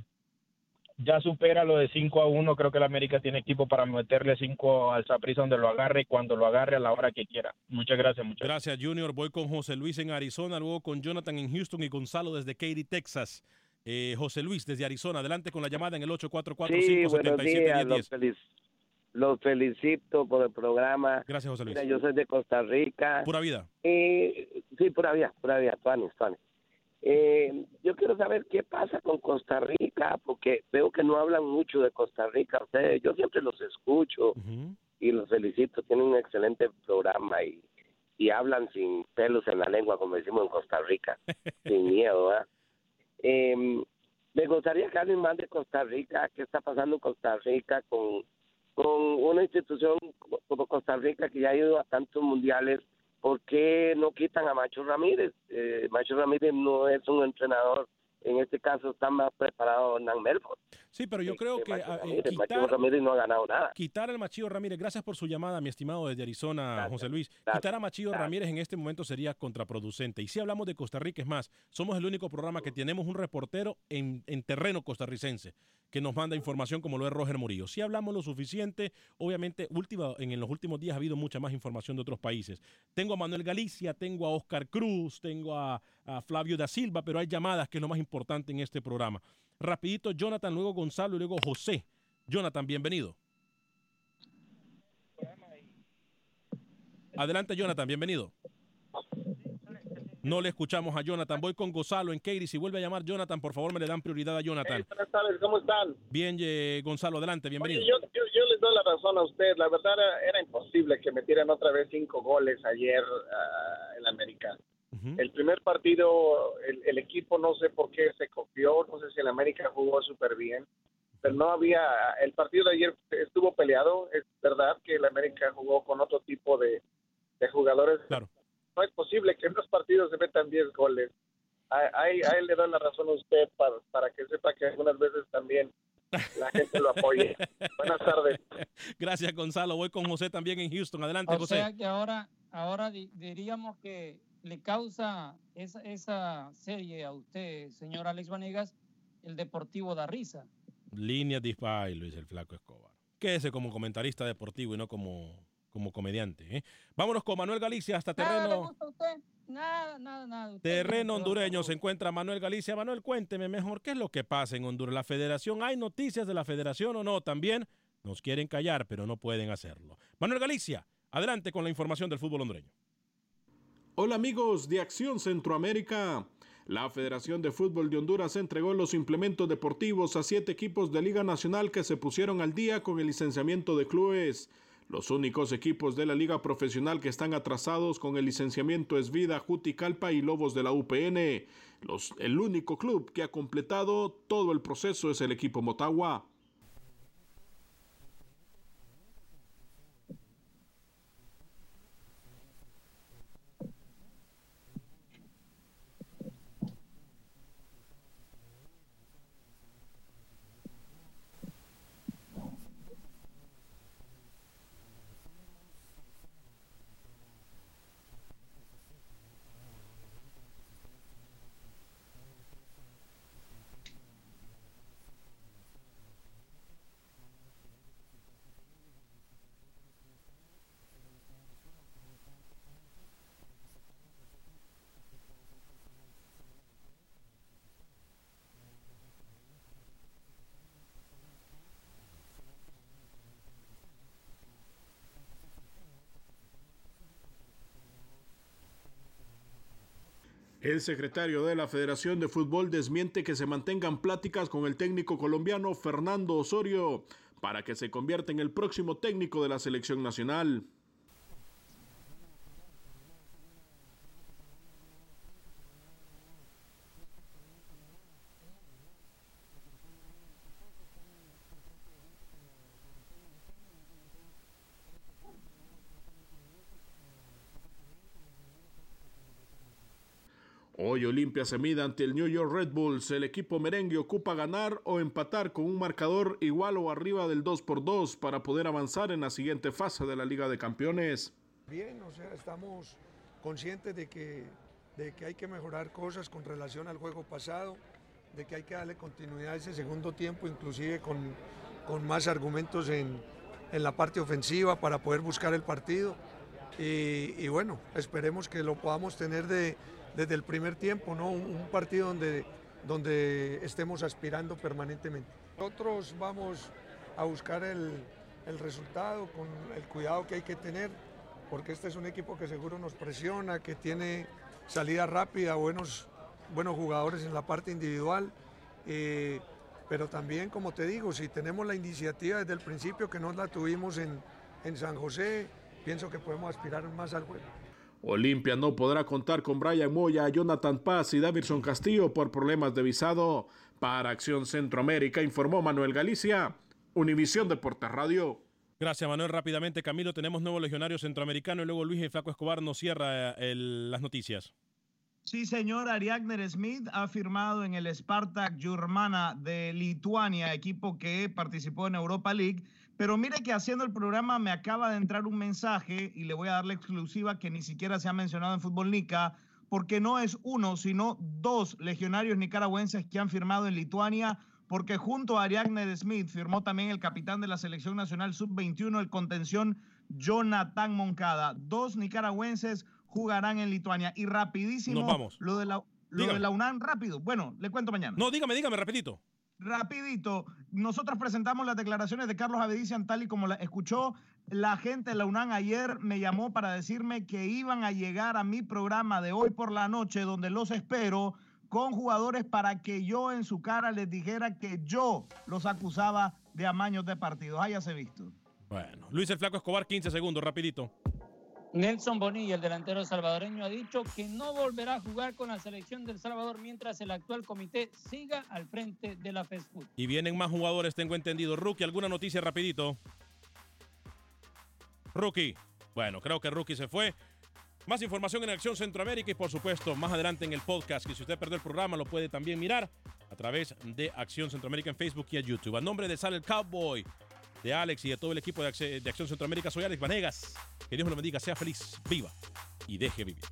ya supera lo de 5 a 1, creo que el América tiene equipo para meterle 5 al Saprissa donde lo agarre y cuando lo agarre a la hora que quiera. Muchas gracias, muchachos. Gracias, Junior. Voy con José Luis en Arizona, luego con Jonathan en Houston y Gonzalo desde Katy, Texas. Eh, José Luis desde Arizona, adelante con la llamada en el 844 Sí, buenos 577 días, los, felic- los felicito por el programa. Gracias, José Luis. Mira, yo soy de Costa Rica. Pura vida. Eh, sí, pura vida, pura vida, Tuanis, Tuanis. Eh, yo quiero saber qué pasa con Costa Rica, porque veo que no hablan mucho de Costa Rica. Ustedes, yo siempre los escucho y los felicito. Tienen un excelente programa y, y hablan sin pelos en la lengua, como decimos en Costa Rica, sin miedo. Eh, me gustaría que hablen más de Costa Rica, qué está pasando en Costa Rica con, con una institución como Costa Rica que ya ha ido a tantos mundiales. ¿Por qué no quitan a Macho Ramírez? Eh, Macho Ramírez no es un entrenador, en este caso está más preparado Hernán Melford. Sí, pero yo creo que Macho ah, eh, Ramírez, Macho quitar, Ramírez no ha ganado nada. quitar al Machillo Ramírez, gracias por su llamada, mi estimado desde Arizona, José Luis. Quitar a Machillo Ramírez en este momento sería contraproducente. Y si hablamos de Costa Rica, es más, somos el único programa que tenemos un reportero en, en terreno costarricense que nos manda información como lo es Roger Murillo. Si hablamos lo suficiente, obviamente última, en, en los últimos días ha habido mucha más información de otros países. Tengo a Manuel Galicia, tengo a Oscar Cruz, tengo a, a Flavio da Silva, pero hay llamadas que es lo más importante en este programa. Rapidito, Jonathan, luego Gonzalo y luego José. Jonathan, bienvenido. Adelante, Jonathan, bienvenido. No le escuchamos a Jonathan. Voy con Gonzalo en Katy. Si vuelve a llamar Jonathan, por favor, me le dan prioridad a Jonathan. Buenas tardes, ¿cómo están? Bien, eh, Gonzalo, adelante, bienvenido. Oye, yo, yo, yo les doy la razón a usted. La verdad era, era imposible que metieran otra vez cinco goles ayer ah, en América. El primer partido, el, el equipo no sé por qué se copió, no sé si el América jugó súper bien. pero no había, el partido de ayer estuvo peleado, es verdad que el América jugó con otro tipo de, de jugadores. Claro. No es posible que en dos partidos se metan 10 goles. Ahí, ahí le doy la razón a usted para, para que sepa que algunas veces también la gente lo apoye. Buenas tardes. Gracias, Gonzalo. Voy con José también en Houston. Adelante, O José. sea que ahora, ahora di- diríamos que le causa esa, esa serie a usted, señor Alex Vanegas, el Deportivo da risa. Líneas de Ay, Luis el Flaco Escobar. Quédese como comentarista deportivo y no como, como comediante. ¿eh? Vámonos con Manuel Galicia hasta Nada le terreno. gusta a usted, nada, nada, nada. Usted Terreno no- hondureño se encuentra Manuel Galicia. Manuel, cuénteme mejor qué es lo que pasa en Honduras. ¿La federación, hay noticias de la federación o no? También nos quieren callar, pero no pueden hacerlo. Manuel Galicia, adelante con la información del fútbol hondureño. Hola amigos de Acción Centroamérica. La Federación de Fútbol de Honduras entregó los implementos deportivos a siete equipos de Liga Nacional que se pusieron al día con el licenciamiento de clubes. Los únicos equipos de la Liga Profesional que están atrasados con el licenciamiento es Vida, Juticalpa y Lobos de la UPN. Los- el único club que ha completado todo el proceso es el equipo Motagua. El secretario de la Federación de Fútbol desmiente que se mantengan pláticas con el técnico colombiano Fernando Osorio para que se convierta en el próximo técnico de la selección nacional. Hoy Olimpia se mide ante el New York Red Bulls. El equipo merengue ocupa ganar o empatar con un marcador igual o arriba del 2 por 2 para poder avanzar en la siguiente fase de la Liga de Campeones. Bien, o sea, estamos conscientes de que, de que hay que mejorar cosas con relación al juego pasado, de que hay que darle continuidad a ese segundo tiempo, inclusive con, con más argumentos en, en la parte ofensiva para poder buscar el partido. Y, y bueno, esperemos que lo podamos tener de, desde el primer tiempo, ¿no? Un, partido donde, donde estemos aspirando permanentemente. Nosotros vamos a buscar el, el resultado con el cuidado que hay que tener, porque este es un equipo que seguro nos presiona, que tiene salida rápida, buenos, buenos jugadores en la parte individual. eh, pero también, como te digo, si tenemos la iniciativa desde el principio que no la tuvimos en, en San José, pienso que podemos aspirar más al juego. Olimpia no podrá contar con Brian Moya, Jonathan Paz y Davidson Castillo por problemas de visado. Para Acción Centroamérica informó Manuel Galicia, Univisión Deportes Radio. Gracias, Manuel. Rápidamente, Camilo, tenemos nuevo legionario centroamericano y luego Luis el Flaco Escobar nos cierra eh, el- las noticias. Sí, señor, Ariagner Smith ha firmado en el Spartak Jurmana de Lituania, equipo que participó en Europa League. Pero mire que haciendo el programa me acaba de entrar un mensaje y le voy a dar la exclusiva que ni siquiera se ha mencionado en Fútbol Nica, porque no es uno, sino dos legionarios nicaragüenses que han firmado en Lituania, porque junto a Ariagner Smith firmó también el capitán de la selección nacional sub-21, el contención Jonathan Moncada. Dos nicaragüenses jugarán en Lituania. Y rapidísimo, Nos vamos. lo de la, lo de la UNAM, rápido. Bueno, le cuento mañana. No, dígame, dígame, rapidito. Rapidito, nosotros presentamos las declaraciones de Carlos Avedician tal y como la escuchó. La gente de la UNAM ayer me llamó para decirme que iban a llegar a mi programa de hoy por la noche, donde los espero, con jugadores para que yo en su cara les dijera que yo los acusaba de amaños de partidos. Háyase visto. Bueno, Luis el Flaco Escobar, 15 segundos, rapidito. Nelson Bonilla, el delantero salvadoreño, ha dicho que no volverá a jugar con la selección del Salvador mientras el actual comité siga al frente de la FESFUT. Y vienen más jugadores, tengo entendido. Rookie, ¿alguna noticia rapidito? Rookie. Bueno, creo que Rookie se fue. Más información en Acción Centroamérica y por supuesto más adelante en el podcast, que si usted perdió el programa lo puede también mirar a través de Acción Centroamérica en Facebook y en YouTube. A nombre de Sal el Cowboy, de Alex y de todo el equipo de, Acce- de Acción Centroamérica, soy Alex Vanegas. Que Dios me lo bendiga, sea feliz, viva y deje vivir.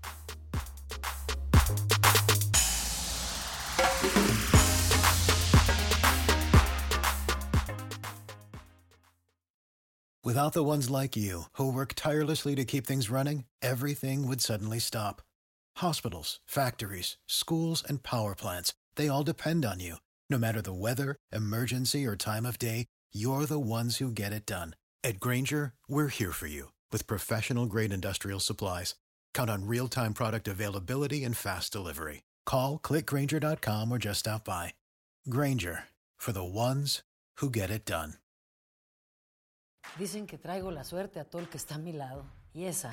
Without the ones like you, who work tirelessly to keep things running, everything would suddenly stop. Hospitals, factories, schools, and power plants, they all depend on you. No matter the weather, emergency, or time of day, you're the ones who get it done. At Granger, we're here for you with professional grade industrial supplies. Count on real time product availability and fast delivery. Call clickgranger.com or just stop by. Granger for the ones who get it done. Dicen que traigo la suerte a todo el que está a mi lado. Y esa